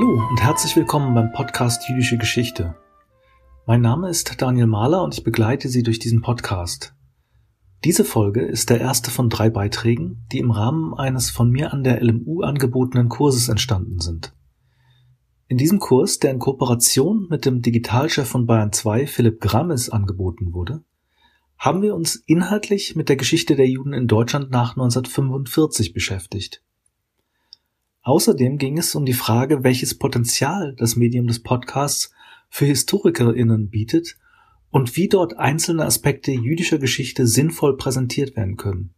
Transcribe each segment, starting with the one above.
Hallo und herzlich willkommen beim Podcast Jüdische Geschichte. Mein Name ist Daniel Mahler und ich begleite Sie durch diesen Podcast. Diese Folge ist der erste von drei Beiträgen, die im Rahmen eines von mir an der LMU angebotenen Kurses entstanden sind. In diesem Kurs, der in Kooperation mit dem Digitalchef von Bayern 2, Philipp Grammes, angeboten wurde, haben wir uns inhaltlich mit der Geschichte der Juden in Deutschland nach 1945 beschäftigt. Außerdem ging es um die Frage, welches Potenzial das Medium des Podcasts für HistorikerInnen bietet und wie dort einzelne Aspekte jüdischer Geschichte sinnvoll präsentiert werden können.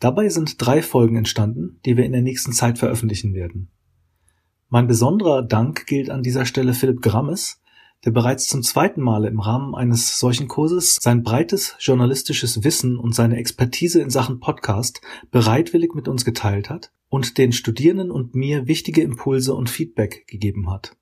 Dabei sind drei Folgen entstanden, die wir in der nächsten Zeit veröffentlichen werden. Mein besonderer Dank gilt an dieser Stelle Philipp Grammes, der bereits zum zweiten Male im Rahmen eines solchen Kurses sein breites journalistisches Wissen und seine Expertise in Sachen Podcast bereitwillig mit uns geteilt hat und den Studierenden und mir wichtige Impulse und Feedback gegeben hat.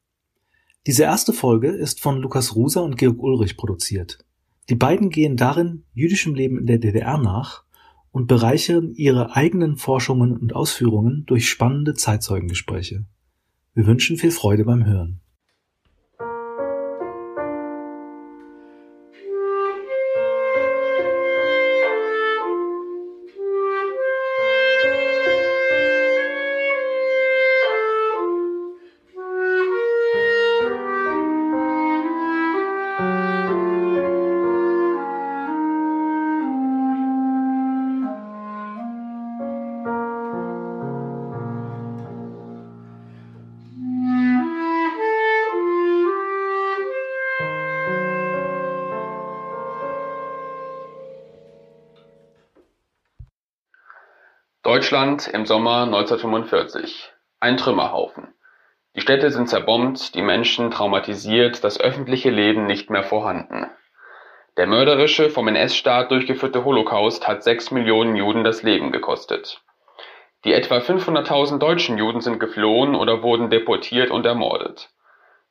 Diese erste Folge ist von Lukas Ruser und Georg Ulrich produziert. Die beiden gehen darin jüdischem Leben in der DDR nach und bereichern ihre eigenen Forschungen und Ausführungen durch spannende Zeitzeugengespräche. Wir wünschen viel Freude beim Hören. Deutschland im Sommer 1945. Ein Trümmerhaufen. Die Städte sind zerbombt, die Menschen traumatisiert, das öffentliche Leben nicht mehr vorhanden. Der mörderische, vom NS-Staat durchgeführte Holocaust hat sechs Millionen Juden das Leben gekostet. Die etwa 500.000 deutschen Juden sind geflohen oder wurden deportiert und ermordet.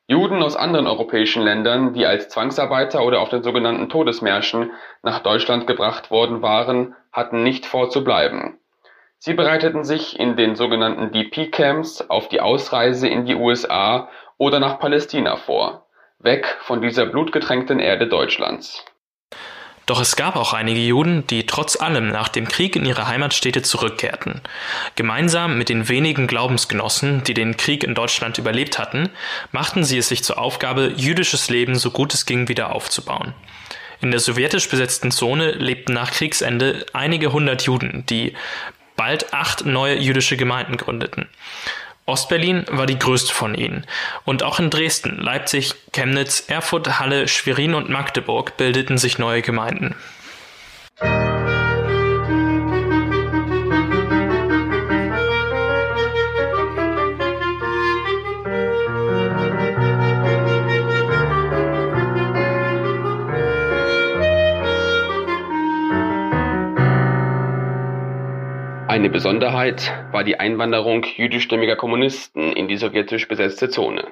Juden aus anderen europäischen Ländern, die als Zwangsarbeiter oder auf den sogenannten Todesmärschen nach Deutschland gebracht worden waren, hatten nicht vor zu bleiben. Sie bereiteten sich in den sogenannten DP-Camps auf die Ausreise in die USA oder nach Palästina vor, weg von dieser blutgetränkten Erde Deutschlands. Doch es gab auch einige Juden, die trotz allem nach dem Krieg in ihre Heimatstädte zurückkehrten. Gemeinsam mit den wenigen Glaubensgenossen, die den Krieg in Deutschland überlebt hatten, machten sie es sich zur Aufgabe, jüdisches Leben so gut es ging wieder aufzubauen. In der sowjetisch besetzten Zone lebten nach Kriegsende einige hundert Juden, die bald acht neue jüdische Gemeinden gründeten. Ostberlin war die größte von ihnen. Und auch in Dresden, Leipzig, Chemnitz, Erfurt, Halle, Schwerin und Magdeburg bildeten sich neue Gemeinden. Eine Besonderheit war die Einwanderung jüdischstämmiger Kommunisten in die sowjetisch besetzte Zone.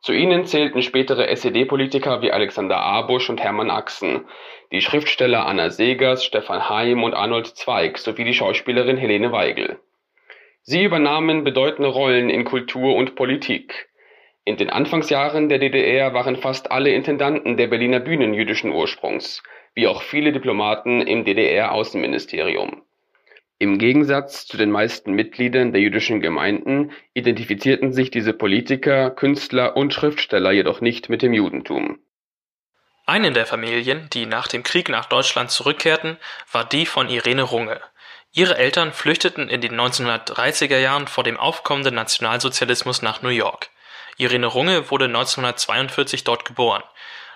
Zu ihnen zählten spätere SED-Politiker wie Alexander Abusch und Hermann Axen, die Schriftsteller Anna Segers, Stefan Heim und Arnold Zweig sowie die Schauspielerin Helene Weigel. Sie übernahmen bedeutende Rollen in Kultur und Politik. In den Anfangsjahren der DDR waren fast alle Intendanten der Berliner Bühnen jüdischen Ursprungs, wie auch viele Diplomaten im DDR-Außenministerium. Im Gegensatz zu den meisten Mitgliedern der jüdischen Gemeinden identifizierten sich diese Politiker, Künstler und Schriftsteller jedoch nicht mit dem Judentum. Eine der Familien, die nach dem Krieg nach Deutschland zurückkehrten, war die von Irene Runge. Ihre Eltern flüchteten in den 1930er Jahren vor dem aufkommenden Nationalsozialismus nach New York. Irene Runge wurde 1942 dort geboren.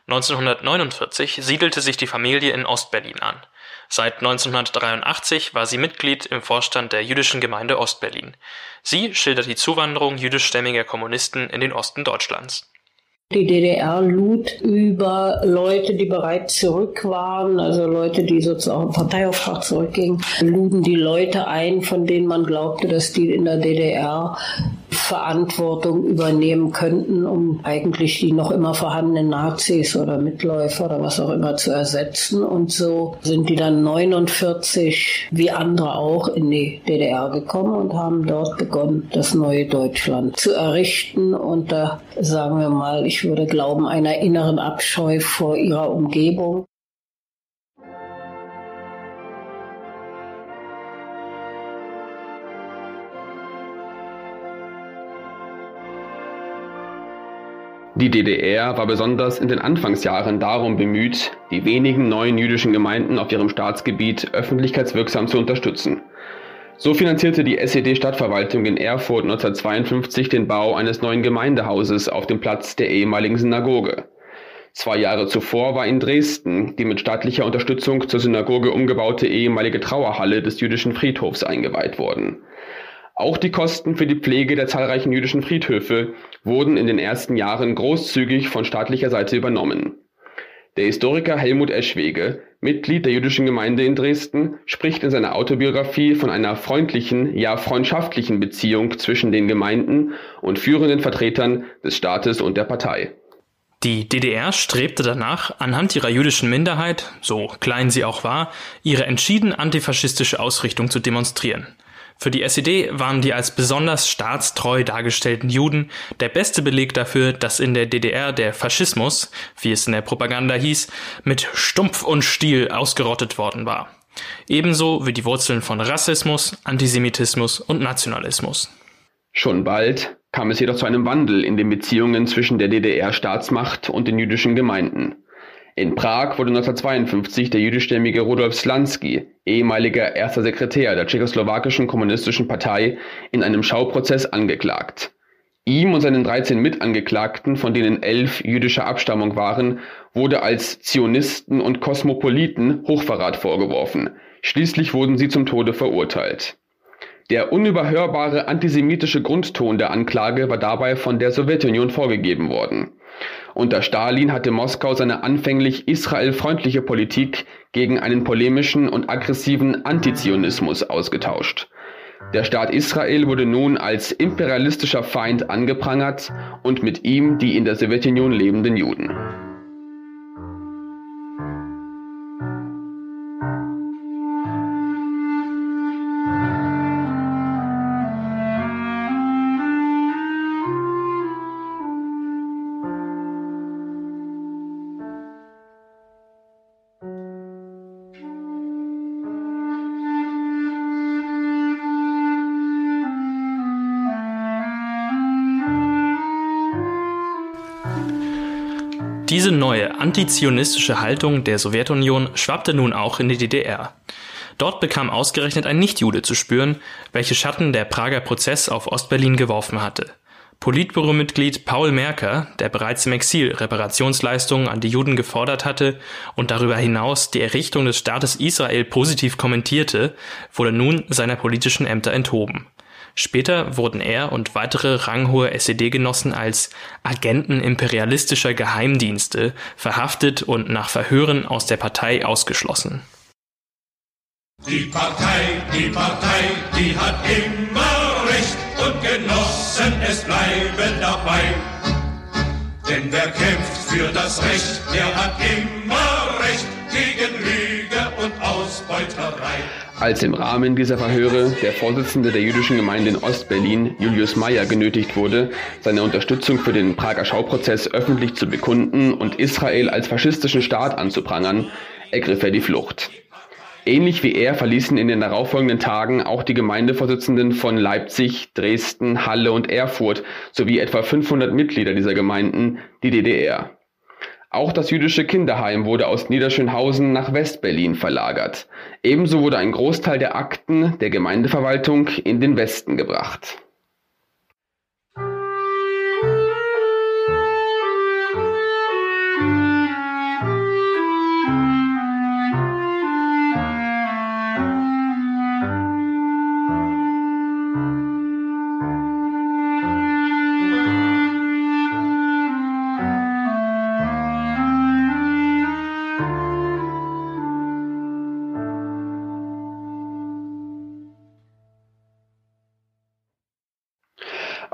1949 siedelte sich die Familie in Ostberlin an. Seit 1983 war sie Mitglied im Vorstand der Jüdischen Gemeinde Ostberlin. Sie schildert die Zuwanderung jüdischstämmiger Kommunisten in den Osten Deutschlands. Die DDR lud über Leute, die bereits zurück waren, also Leute, die sozusagen Parteiauftrag zurückgingen, luden die Leute ein, von denen man glaubte, dass die in der DDR Verantwortung übernehmen könnten, um eigentlich die noch immer vorhandenen Nazis oder Mitläufer oder was auch immer zu ersetzen. Und so sind die dann 49 wie andere auch in die DDR gekommen und haben dort begonnen, das neue Deutschland zu errichten unter, sagen wir mal, ich würde glauben, einer inneren Abscheu vor ihrer Umgebung. Die DDR war besonders in den Anfangsjahren darum bemüht, die wenigen neuen jüdischen Gemeinden auf ihrem Staatsgebiet öffentlichkeitswirksam zu unterstützen. So finanzierte die SED-Stadtverwaltung in Erfurt 1952 den Bau eines neuen Gemeindehauses auf dem Platz der ehemaligen Synagoge. Zwei Jahre zuvor war in Dresden die mit staatlicher Unterstützung zur Synagoge umgebaute ehemalige Trauerhalle des jüdischen Friedhofs eingeweiht worden. Auch die Kosten für die Pflege der zahlreichen jüdischen Friedhöfe wurden in den ersten Jahren großzügig von staatlicher Seite übernommen. Der Historiker Helmut Eschwege, Mitglied der jüdischen Gemeinde in Dresden, spricht in seiner Autobiografie von einer freundlichen, ja freundschaftlichen Beziehung zwischen den Gemeinden und führenden Vertretern des Staates und der Partei. Die DDR strebte danach, anhand ihrer jüdischen Minderheit, so klein sie auch war, ihre entschieden antifaschistische Ausrichtung zu demonstrieren. Für die SED waren die als besonders staatstreu dargestellten Juden der beste Beleg dafür, dass in der DDR der Faschismus, wie es in der Propaganda hieß, mit Stumpf und Stiel ausgerottet worden war. Ebenso wie die Wurzeln von Rassismus, Antisemitismus und Nationalismus. Schon bald kam es jedoch zu einem Wandel in den Beziehungen zwischen der DDR-Staatsmacht und den jüdischen Gemeinden. In Prag wurde 1952 der jüdischstämmige Rudolf Slansky, ehemaliger erster Sekretär der tschechoslowakischen kommunistischen Partei, in einem Schauprozess angeklagt. Ihm und seinen 13 Mitangeklagten, von denen elf jüdischer Abstammung waren, wurde als Zionisten und Kosmopoliten Hochverrat vorgeworfen. Schließlich wurden sie zum Tode verurteilt. Der unüberhörbare antisemitische Grundton der Anklage war dabei von der Sowjetunion vorgegeben worden. Unter Stalin hatte Moskau seine anfänglich israelfreundliche Politik gegen einen polemischen und aggressiven Antizionismus ausgetauscht. Der Staat Israel wurde nun als imperialistischer Feind angeprangert und mit ihm die in der Sowjetunion lebenden Juden. Diese neue antizionistische Haltung der Sowjetunion schwappte nun auch in die DDR. Dort bekam ausgerechnet ein Nichtjude zu spüren, welche Schatten der Prager Prozess auf Ostberlin geworfen hatte. Politbüromitglied Paul Merker, der bereits im Exil Reparationsleistungen an die Juden gefordert hatte und darüber hinaus die Errichtung des Staates Israel positiv kommentierte, wurde nun seiner politischen Ämter enthoben. Später wurden er und weitere ranghohe SED-Genossen als Agenten imperialistischer Geheimdienste verhaftet und nach Verhören aus der Partei ausgeschlossen. Die Partei, die Partei, die hat immer Recht und Genossen, es bleiben dabei. Denn wer kämpft für das Recht, der hat immer Recht gegen Lüge und Ausbeuterei. Als im Rahmen dieser Verhöre der Vorsitzende der jüdischen Gemeinde in Ostberlin, Julius Meyer, genötigt wurde, seine Unterstützung für den Prager Schauprozess öffentlich zu bekunden und Israel als faschistischen Staat anzuprangern, ergriff er die Flucht. Ähnlich wie er verließen in den darauffolgenden Tagen auch die Gemeindevorsitzenden von Leipzig, Dresden, Halle und Erfurt sowie etwa 500 Mitglieder dieser Gemeinden die DDR. Auch das jüdische Kinderheim wurde aus Niederschönhausen nach Westberlin verlagert. Ebenso wurde ein Großteil der Akten der Gemeindeverwaltung in den Westen gebracht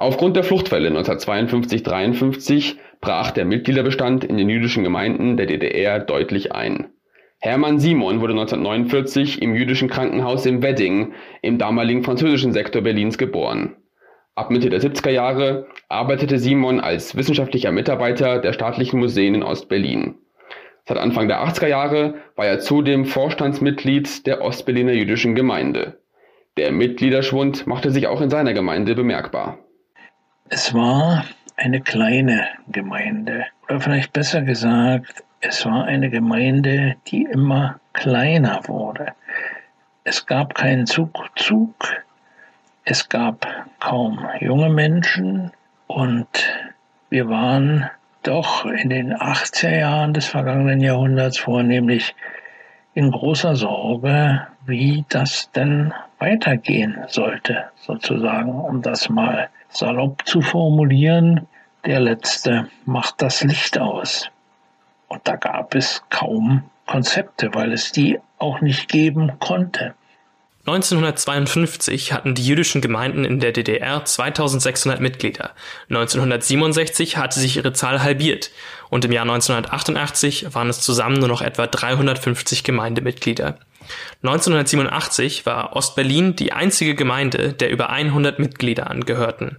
Aufgrund der Fluchtwelle 1952-53 brach der Mitgliederbestand in den jüdischen Gemeinden der DDR deutlich ein. Hermann Simon wurde 1949 im jüdischen Krankenhaus im Wedding im damaligen französischen Sektor Berlins geboren. Ab Mitte der 70er Jahre arbeitete Simon als wissenschaftlicher Mitarbeiter der staatlichen Museen in Ostberlin. Seit Anfang der 80er Jahre war er zudem Vorstandsmitglied der Ostberliner jüdischen Gemeinde. Der Mitgliederschwund machte sich auch in seiner Gemeinde bemerkbar. Es war eine kleine Gemeinde. Oder vielleicht besser gesagt, es war eine Gemeinde, die immer kleiner wurde. Es gab keinen Zugzug, es gab kaum junge Menschen und wir waren doch in den 80er Jahren des vergangenen Jahrhunderts vornehmlich in großer Sorge, wie das denn weitergehen sollte, sozusagen, um das mal salopp zu formulieren. Der Letzte macht das Licht aus. Und da gab es kaum Konzepte, weil es die auch nicht geben konnte. 1952 hatten die jüdischen Gemeinden in der DDR 2600 Mitglieder. 1967 hatte sich ihre Zahl halbiert und im Jahr 1988 waren es zusammen nur noch etwa 350 Gemeindemitglieder. 1987 war Ostberlin die einzige Gemeinde, der über 100 Mitglieder angehörten.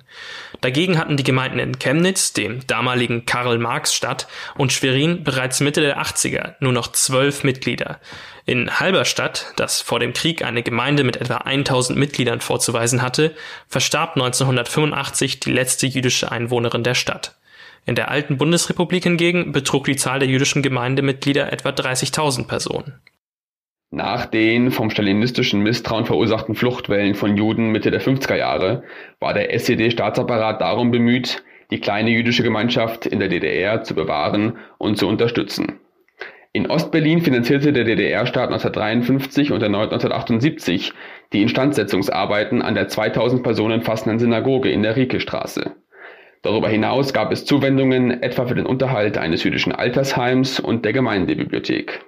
Dagegen hatten die Gemeinden in Chemnitz, dem damaligen Karl-Marx-Stadt, und Schwerin bereits Mitte der 80er nur noch zwölf Mitglieder. In Halberstadt, das vor dem Krieg eine Gemeinde mit etwa 1000 Mitgliedern vorzuweisen hatte, verstarb 1985 die letzte jüdische Einwohnerin der Stadt. In der alten Bundesrepublik hingegen betrug die Zahl der jüdischen Gemeindemitglieder etwa 30.000 Personen. Nach den vom stalinistischen Misstrauen verursachten Fluchtwellen von Juden Mitte der 50er Jahre war der SED-Staatsapparat darum bemüht, die kleine jüdische Gemeinschaft in der DDR zu bewahren und zu unterstützen. In Ostberlin finanzierte der DDR-Staat 1953 und erneut 1978 die Instandsetzungsarbeiten an der 2000 Personen fassenden Synagoge in der Riekestraße. Darüber hinaus gab es Zuwendungen etwa für den Unterhalt eines jüdischen Altersheims und der Gemeindebibliothek.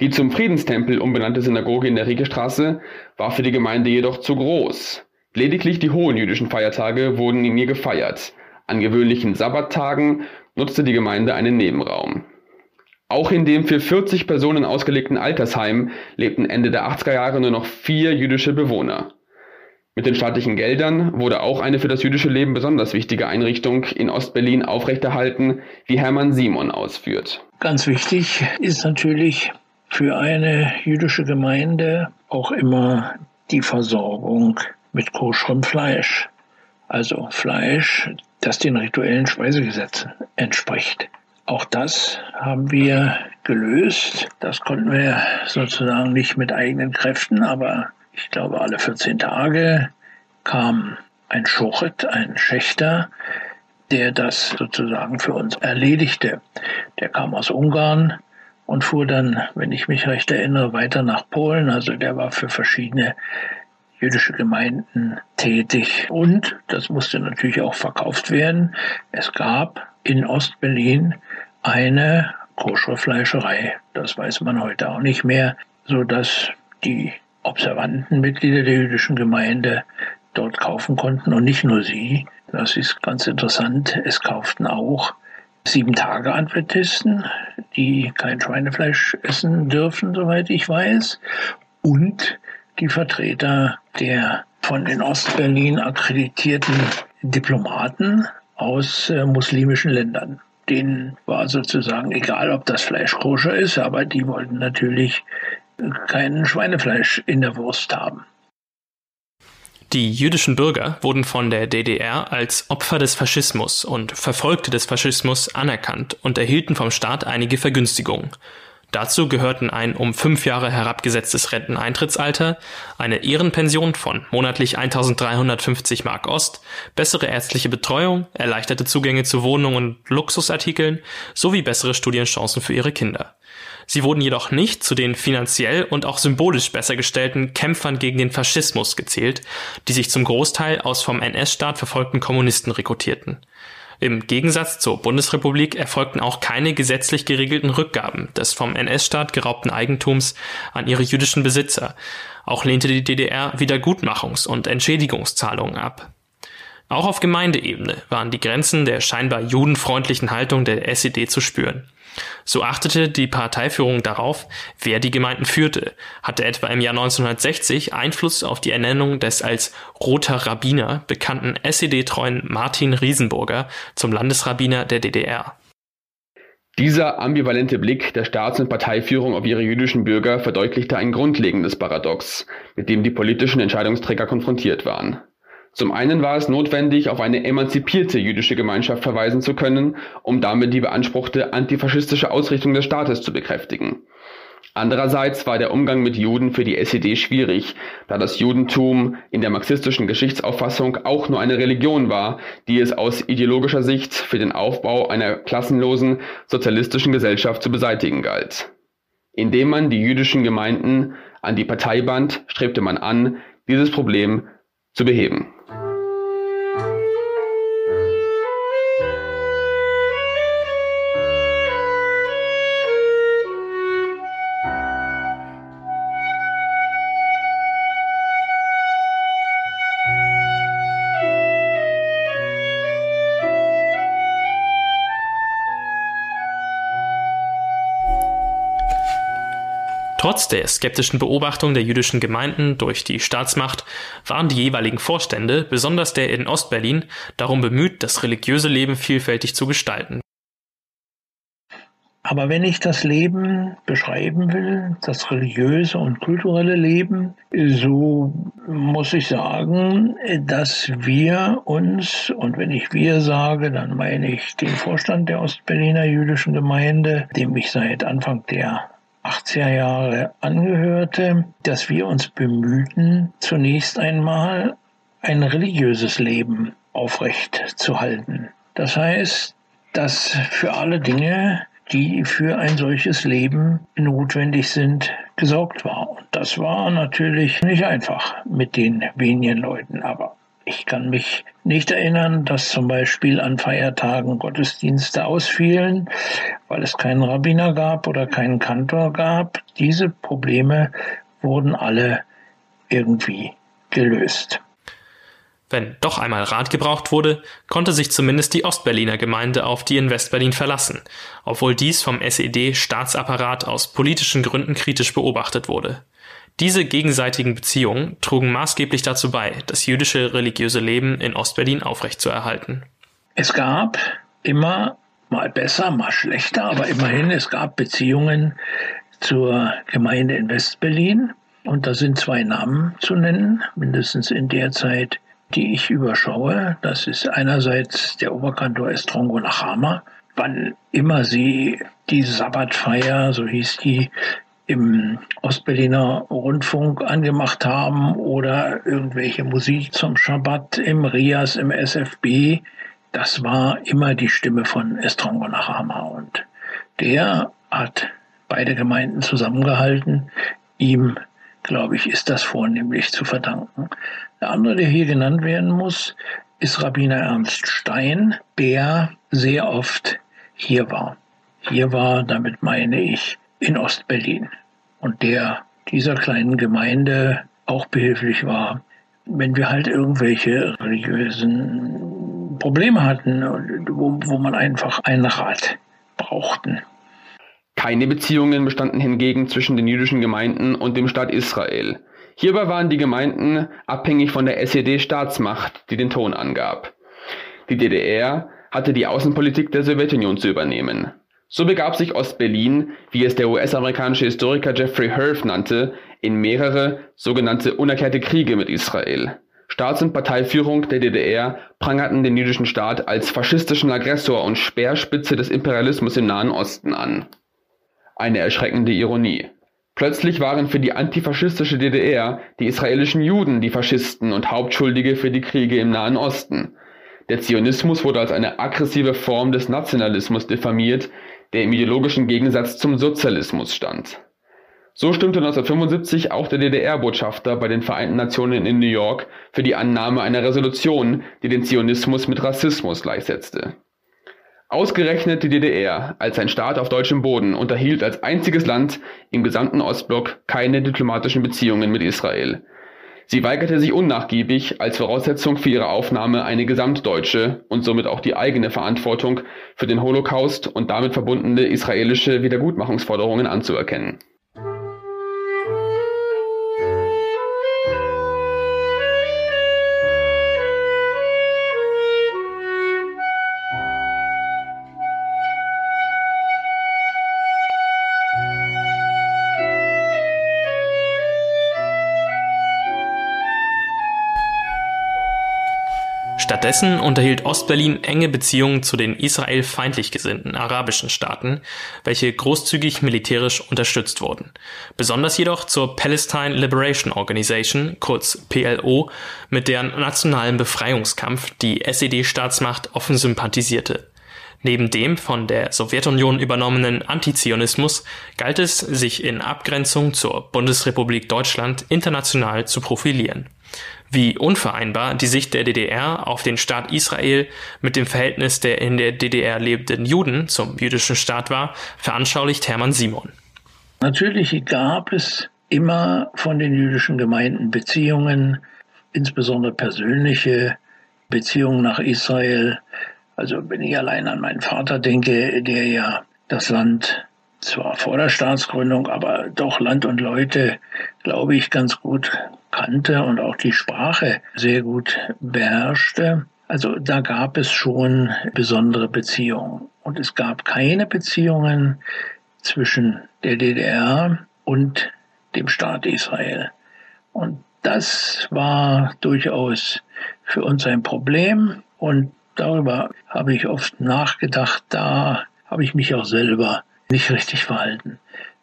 Die zum Friedenstempel umbenannte Synagoge in der Riekestraße war für die Gemeinde jedoch zu groß. Lediglich die hohen jüdischen Feiertage wurden in ihr gefeiert. An gewöhnlichen Sabbattagen nutzte die Gemeinde einen Nebenraum. Auch in dem für 40 Personen ausgelegten Altersheim lebten Ende der 80er Jahre nur noch vier jüdische Bewohner. Mit den staatlichen Geldern wurde auch eine für das jüdische Leben besonders wichtige Einrichtung in Ostberlin aufrechterhalten, wie Hermann Simon ausführt. Ganz wichtig ist natürlich für eine jüdische Gemeinde auch immer die Versorgung mit koscherem Fleisch. Also Fleisch, das den rituellen Speisegesetzen entspricht. Auch das haben wir gelöst. Das konnten wir sozusagen nicht mit eigenen Kräften, aber ich glaube, alle 14 Tage kam ein Schochet, ein Schächter, der das sozusagen für uns erledigte. Der kam aus Ungarn und fuhr dann, wenn ich mich recht erinnere, weiter nach Polen. Also der war für verschiedene jüdische Gemeinden tätig. Und das musste natürlich auch verkauft werden. Es gab in Ostberlin eine Koschere-Fleischerei. Das weiß man heute auch nicht mehr, so dass die observanten Mitglieder der jüdischen Gemeinde dort kaufen konnten und nicht nur sie. Das ist ganz interessant. Es kauften auch sieben Tage Adventisten, die kein Schweinefleisch essen dürfen, soweit ich weiß, und die Vertreter der von den Ostberlin akkreditierten Diplomaten aus äh, muslimischen Ländern denen war sozusagen egal, ob das Fleisch koscher ist, aber die wollten natürlich kein Schweinefleisch in der Wurst haben. Die jüdischen Bürger wurden von der DDR als Opfer des Faschismus und Verfolgte des Faschismus anerkannt und erhielten vom Staat einige Vergünstigungen. Dazu gehörten ein um fünf Jahre herabgesetztes Renteneintrittsalter, eine Ehrenpension von monatlich 1350 Mark Ost, bessere ärztliche Betreuung, erleichterte Zugänge zu Wohnungen und Luxusartikeln sowie bessere Studienchancen für ihre Kinder. Sie wurden jedoch nicht zu den finanziell und auch symbolisch besser gestellten Kämpfern gegen den Faschismus gezählt, die sich zum Großteil aus vom NS-Staat verfolgten Kommunisten rekrutierten. Im Gegensatz zur Bundesrepublik erfolgten auch keine gesetzlich geregelten Rückgaben des vom NS-Staat geraubten Eigentums an ihre jüdischen Besitzer. Auch lehnte die DDR Wiedergutmachungs- und Entschädigungszahlungen ab. Auch auf Gemeindeebene waren die Grenzen der scheinbar judenfreundlichen Haltung der SED zu spüren. So achtete die Parteiführung darauf, wer die Gemeinden führte, hatte etwa im Jahr 1960 Einfluss auf die Ernennung des als Roter Rabbiner bekannten SED-treuen Martin Riesenburger zum Landesrabbiner der DDR. Dieser ambivalente Blick der Staats- und Parteiführung auf ihre jüdischen Bürger verdeutlichte ein grundlegendes Paradox, mit dem die politischen Entscheidungsträger konfrontiert waren. Zum einen war es notwendig, auf eine emanzipierte jüdische Gemeinschaft verweisen zu können, um damit die beanspruchte antifaschistische Ausrichtung des Staates zu bekräftigen. Andererseits war der Umgang mit Juden für die SED schwierig, da das Judentum in der marxistischen Geschichtsauffassung auch nur eine Religion war, die es aus ideologischer Sicht für den Aufbau einer klassenlosen sozialistischen Gesellschaft zu beseitigen galt. Indem man die jüdischen Gemeinden an die Partei band, strebte man an, dieses Problem zu beheben. Trotz der skeptischen Beobachtung der jüdischen Gemeinden durch die Staatsmacht waren die jeweiligen Vorstände, besonders der in Ostberlin, darum bemüht, das religiöse Leben vielfältig zu gestalten. Aber wenn ich das Leben beschreiben will, das religiöse und kulturelle Leben, so muss ich sagen, dass wir uns, und wenn ich wir sage, dann meine ich den Vorstand der Ostberliner jüdischen Gemeinde, dem ich seit Anfang der 80er Jahre angehörte, dass wir uns bemühten, zunächst einmal ein religiöses Leben aufrecht zu halten. Das heißt, dass für alle Dinge, die für ein solches Leben notwendig sind, gesorgt war. Und das war natürlich nicht einfach mit den wenigen Leuten, aber ich kann mich nicht erinnern, dass zum Beispiel an Feiertagen Gottesdienste ausfielen, weil es keinen Rabbiner gab oder keinen Kantor gab. Diese Probleme wurden alle irgendwie gelöst. Wenn doch einmal Rat gebraucht wurde, konnte sich zumindest die Ostberliner Gemeinde auf die in Westberlin verlassen, obwohl dies vom SED-Staatsapparat aus politischen Gründen kritisch beobachtet wurde. Diese gegenseitigen Beziehungen trugen maßgeblich dazu bei, das jüdische religiöse Leben in Ostberlin aufrechtzuerhalten. Es gab immer mal besser, mal schlechter, aber immerhin, es gab Beziehungen zur Gemeinde in Westberlin. Und da sind zwei Namen zu nennen, mindestens in der Zeit, die ich überschaue. Das ist einerseits der Oberkantor Estrongo Nachama. Wann immer sie die Sabbatfeier, so hieß die, im Ostberliner Rundfunk angemacht haben oder irgendwelche Musik zum Schabbat im Rias, im SFB. Das war immer die Stimme von Estrongo Nachama und der hat beide Gemeinden zusammengehalten. Ihm, glaube ich, ist das vornehmlich zu verdanken. Der andere, der hier genannt werden muss, ist Rabbiner Ernst Stein, der sehr oft hier war. Hier war, damit meine ich, in Ostberlin und der dieser kleinen Gemeinde auch behilflich war, wenn wir halt irgendwelche religiösen Probleme hatten, wo, wo man einfach einen Rat brauchten. Keine Beziehungen bestanden hingegen zwischen den jüdischen Gemeinden und dem Staat Israel. Hierbei waren die Gemeinden abhängig von der SED-Staatsmacht, die den Ton angab. Die DDR hatte die Außenpolitik der Sowjetunion zu übernehmen. So begab sich Ostberlin, wie es der US-amerikanische Historiker Jeffrey Herf nannte, in mehrere sogenannte unerklärte Kriege mit Israel. Staats- und Parteiführung der DDR prangerten den jüdischen Staat als faschistischen Aggressor und Speerspitze des Imperialismus im Nahen Osten an. Eine erschreckende Ironie. Plötzlich waren für die antifaschistische DDR die israelischen Juden die Faschisten und Hauptschuldige für die Kriege im Nahen Osten. Der Zionismus wurde als eine aggressive Form des Nationalismus diffamiert, der im ideologischen Gegensatz zum Sozialismus stand. So stimmte 1975 auch der DDR-Botschafter bei den Vereinten Nationen in New York für die Annahme einer Resolution, die den Zionismus mit Rassismus gleichsetzte. Ausgerechnet die DDR als ein Staat auf deutschem Boden unterhielt als einziges Land im gesamten Ostblock keine diplomatischen Beziehungen mit Israel. Sie weigerte sich unnachgiebig, als Voraussetzung für ihre Aufnahme eine gesamtdeutsche und somit auch die eigene Verantwortung für den Holocaust und damit verbundene israelische Wiedergutmachungsforderungen anzuerkennen. Stattdessen unterhielt Ostberlin enge Beziehungen zu den israelfeindlich gesinnten arabischen Staaten, welche großzügig militärisch unterstützt wurden. Besonders jedoch zur Palestine Liberation Organization, kurz PLO, mit deren nationalen Befreiungskampf die SED-Staatsmacht offen sympathisierte. Neben dem von der Sowjetunion übernommenen Antizionismus galt es, sich in Abgrenzung zur Bundesrepublik Deutschland international zu profilieren wie unvereinbar die Sicht der DDR auf den Staat Israel mit dem Verhältnis der in der DDR lebenden Juden zum jüdischen Staat war, veranschaulicht Hermann Simon. Natürlich gab es immer von den jüdischen Gemeinden Beziehungen, insbesondere persönliche Beziehungen nach Israel. Also wenn ich allein an meinen Vater denke, der ja das Land zwar vor der Staatsgründung, aber doch Land und Leute, glaube ich, ganz gut kannte und auch die Sprache sehr gut beherrschte. Also da gab es schon besondere Beziehungen. Und es gab keine Beziehungen zwischen der DDR und dem Staat Israel. Und das war durchaus für uns ein Problem. Und darüber habe ich oft nachgedacht. Da habe ich mich auch selber nicht richtig verhalten.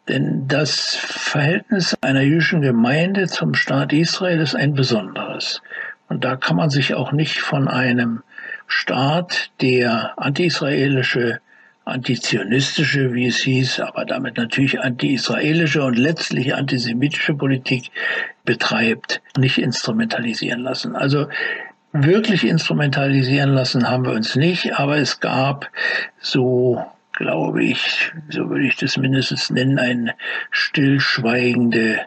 Denn das Verhältnis einer jüdischen Gemeinde zum Staat Israel ist ein besonderes. Und da kann man sich auch nicht von einem Staat, der anti-israelische, antizionistische, wie es hieß, aber damit natürlich anti-israelische und letztlich antisemitische Politik betreibt, nicht instrumentalisieren lassen. Also wirklich instrumentalisieren lassen haben wir uns nicht, aber es gab so glaube ich, so würde ich das mindestens nennen, eine stillschweigende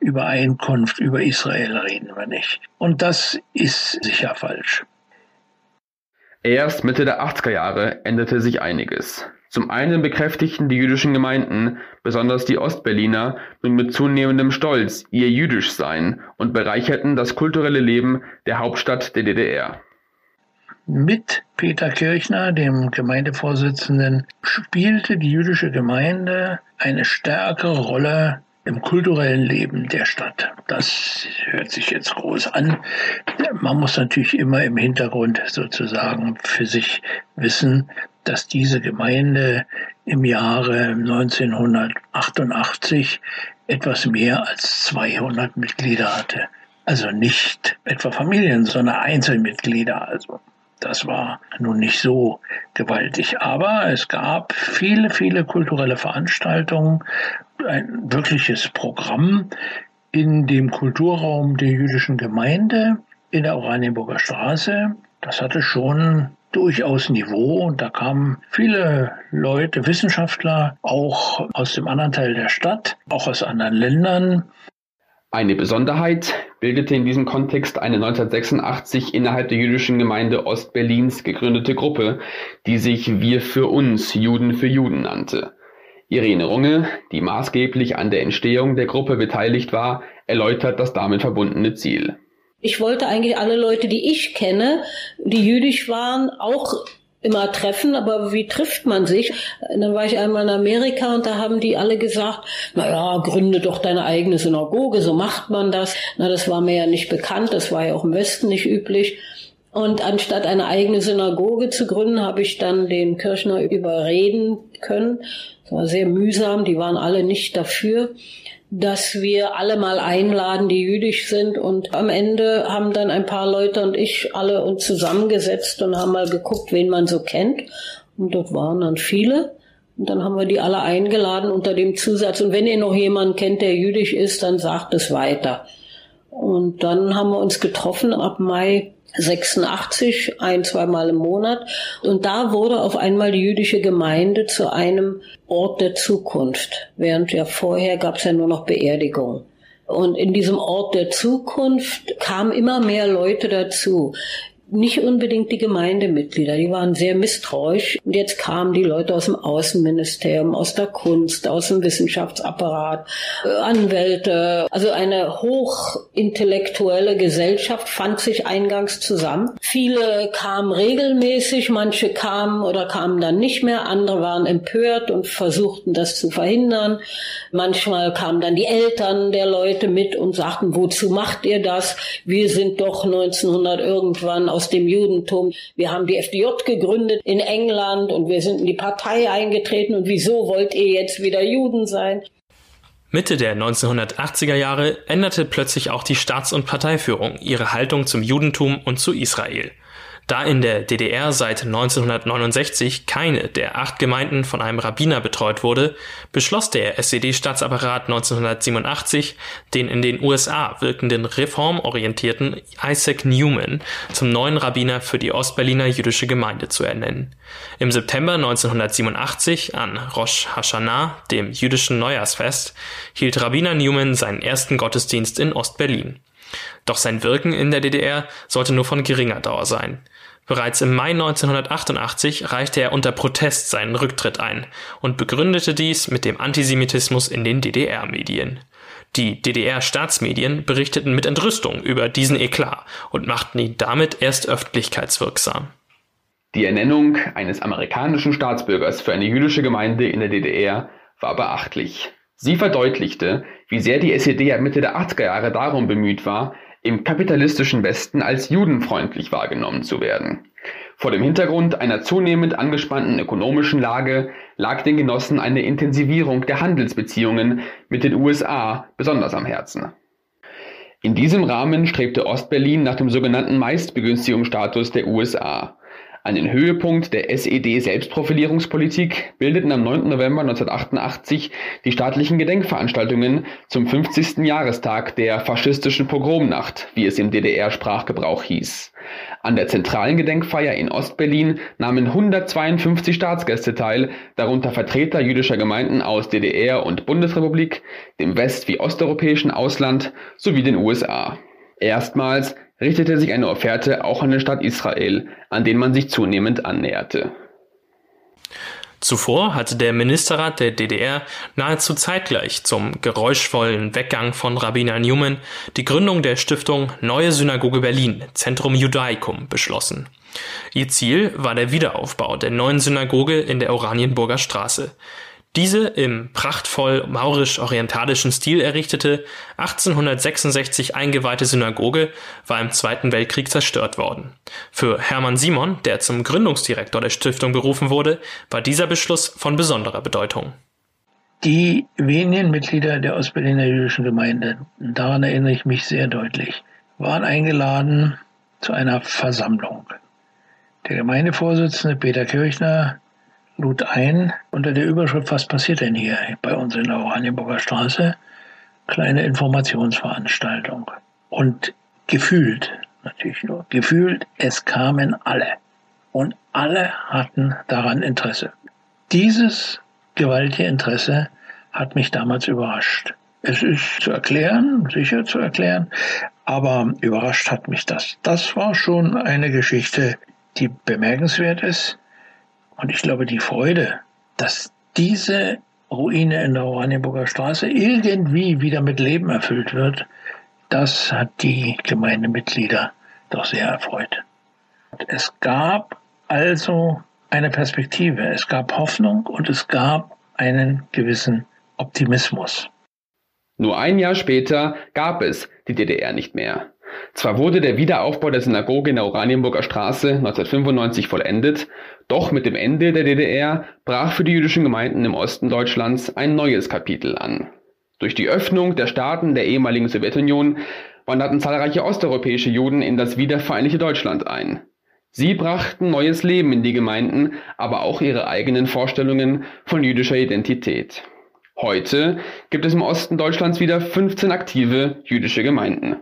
Übereinkunft über Israel reden wir nicht. Und das ist sicher falsch. Erst Mitte der 80er Jahre änderte sich einiges. Zum einen bekräftigten die jüdischen Gemeinden, besonders die Ostberliner, nun mit zunehmendem Stolz ihr Jüdischsein und bereicherten das kulturelle Leben der Hauptstadt der DDR. Mit Peter Kirchner, dem Gemeindevorsitzenden, spielte die jüdische Gemeinde eine stärkere Rolle im kulturellen Leben der Stadt. Das hört sich jetzt groß an. Man muss natürlich immer im Hintergrund sozusagen für sich wissen, dass diese Gemeinde im Jahre 1988 etwas mehr als 200 Mitglieder hatte. Also nicht etwa Familien, sondern Einzelmitglieder. Also das war nun nicht so gewaltig, aber es gab viele, viele kulturelle Veranstaltungen, ein wirkliches Programm in dem Kulturraum der jüdischen Gemeinde in der Oranienburger Straße. Das hatte schon durchaus Niveau und da kamen viele Leute, Wissenschaftler, auch aus dem anderen Teil der Stadt, auch aus anderen Ländern. Eine Besonderheit bildete in diesem Kontext eine 1986 innerhalb der jüdischen Gemeinde Ostberlins gegründete Gruppe, die sich Wir für uns Juden für Juden nannte. Irene Runge, die maßgeblich an der Entstehung der Gruppe beteiligt war, erläutert das damit verbundene Ziel. Ich wollte eigentlich alle Leute, die ich kenne, die jüdisch waren, auch immer treffen, aber wie trifft man sich? Dann war ich einmal in Amerika und da haben die alle gesagt, na ja, gründe doch deine eigene Synagoge, so macht man das. Na, das war mir ja nicht bekannt, das war ja auch im Westen nicht üblich. Und anstatt eine eigene Synagoge zu gründen, habe ich dann den Kirchner überreden können. Das war sehr mühsam, die waren alle nicht dafür dass wir alle mal einladen, die jüdisch sind. Und am Ende haben dann ein paar Leute und ich alle uns zusammengesetzt und haben mal geguckt, wen man so kennt. Und dort waren dann viele. Und dann haben wir die alle eingeladen unter dem Zusatz. Und wenn ihr noch jemanden kennt, der jüdisch ist, dann sagt es weiter. Und dann haben wir uns getroffen ab Mai 86, ein, zweimal im Monat. Und da wurde auf einmal die jüdische Gemeinde zu einem Ort der Zukunft. Während ja vorher gab es ja nur noch Beerdigungen. Und in diesem Ort der Zukunft kamen immer mehr Leute dazu nicht unbedingt die Gemeindemitglieder, die waren sehr misstrauisch. Und jetzt kamen die Leute aus dem Außenministerium, aus der Kunst, aus dem Wissenschaftsapparat, äh, Anwälte. Also eine hochintellektuelle Gesellschaft fand sich eingangs zusammen. Viele kamen regelmäßig, manche kamen oder kamen dann nicht mehr, andere waren empört und versuchten das zu verhindern. Manchmal kamen dann die Eltern der Leute mit und sagten, wozu macht ihr das? Wir sind doch 1900 irgendwann aus dem Judentum. Wir haben die FDJ gegründet in England und wir sind in die Partei eingetreten und wieso wollt ihr jetzt wieder Juden sein? Mitte der 1980er Jahre änderte plötzlich auch die Staats- und Parteiführung ihre Haltung zum Judentum und zu Israel. Da in der DDR seit 1969 keine der acht Gemeinden von einem Rabbiner betreut wurde, beschloss der SED-Staatsapparat 1987, den in den USA wirkenden reformorientierten Isaac Newman zum neuen Rabbiner für die Ostberliner jüdische Gemeinde zu ernennen. Im September 1987 an Rosh Hashanah, dem jüdischen Neujahrsfest, hielt Rabbiner Newman seinen ersten Gottesdienst in Ostberlin. Doch sein Wirken in der DDR sollte nur von geringer Dauer sein. Bereits im Mai 1988 reichte er unter Protest seinen Rücktritt ein und begründete dies mit dem Antisemitismus in den DDR-Medien. Die DDR-Staatsmedien berichteten mit Entrüstung über diesen Eklat und machten ihn damit erst öffentlichkeitswirksam. Die Ernennung eines amerikanischen Staatsbürgers für eine jüdische Gemeinde in der DDR war beachtlich. Sie verdeutlichte, wie sehr die SED ab Mitte der 80er Jahre darum bemüht war, im kapitalistischen Westen als judenfreundlich wahrgenommen zu werden. Vor dem Hintergrund einer zunehmend angespannten ökonomischen Lage lag den Genossen eine Intensivierung der Handelsbeziehungen mit den USA besonders am Herzen. In diesem Rahmen strebte Ostberlin nach dem sogenannten Meistbegünstigungsstatus der USA. Einen Höhepunkt der SED-Selbstprofilierungspolitik bildeten am 9. November 1988 die staatlichen Gedenkveranstaltungen zum 50. Jahrestag der faschistischen Pogromnacht, wie es im DDR-Sprachgebrauch hieß. An der zentralen Gedenkfeier in Ostberlin nahmen 152 Staatsgäste teil, darunter Vertreter jüdischer Gemeinden aus DDR und Bundesrepublik, dem west- wie osteuropäischen Ausland sowie den USA. Erstmals richtete sich eine Offerte auch an den Staat Israel, an den man sich zunehmend annäherte. Zuvor hatte der Ministerrat der DDR nahezu zeitgleich zum geräuschvollen Weggang von Rabbiner Newman die Gründung der Stiftung Neue Synagoge Berlin Zentrum Judaicum beschlossen. Ihr Ziel war der Wiederaufbau der neuen Synagoge in der Oranienburger Straße, diese im prachtvoll maurisch-orientalischen Stil errichtete, 1866 eingeweihte Synagoge war im Zweiten Weltkrieg zerstört worden. Für Hermann Simon, der zum Gründungsdirektor der Stiftung berufen wurde, war dieser Beschluss von besonderer Bedeutung. Die wenigen Mitglieder der Ostberliner jüdischen Gemeinde, daran erinnere ich mich sehr deutlich, waren eingeladen zu einer Versammlung. Der Gemeindevorsitzende Peter Kirchner lud ein unter der Überschrift Was passiert denn hier bei uns in der Oranienburger Straße? Kleine Informationsveranstaltung. Und gefühlt, natürlich nur, gefühlt, es kamen alle. Und alle hatten daran Interesse. Dieses gewaltige Interesse hat mich damals überrascht. Es ist zu erklären, sicher zu erklären, aber überrascht hat mich das. Das war schon eine Geschichte, die bemerkenswert ist, und ich glaube, die Freude, dass diese Ruine in der Oranienburger Straße irgendwie wieder mit Leben erfüllt wird, das hat die Gemeindemitglieder doch sehr erfreut. Es gab also eine Perspektive, es gab Hoffnung und es gab einen gewissen Optimismus. Nur ein Jahr später gab es die DDR nicht mehr. Zwar wurde der Wiederaufbau der Synagoge in der Oranienburger Straße 1995 vollendet, doch mit dem Ende der DDR brach für die jüdischen Gemeinden im Osten Deutschlands ein neues Kapitel an. Durch die Öffnung der Staaten der ehemaligen Sowjetunion wanderten zahlreiche osteuropäische Juden in das wiedervereinigte Deutschland ein. Sie brachten neues Leben in die Gemeinden, aber auch ihre eigenen Vorstellungen von jüdischer Identität. Heute gibt es im Osten Deutschlands wieder 15 aktive jüdische Gemeinden.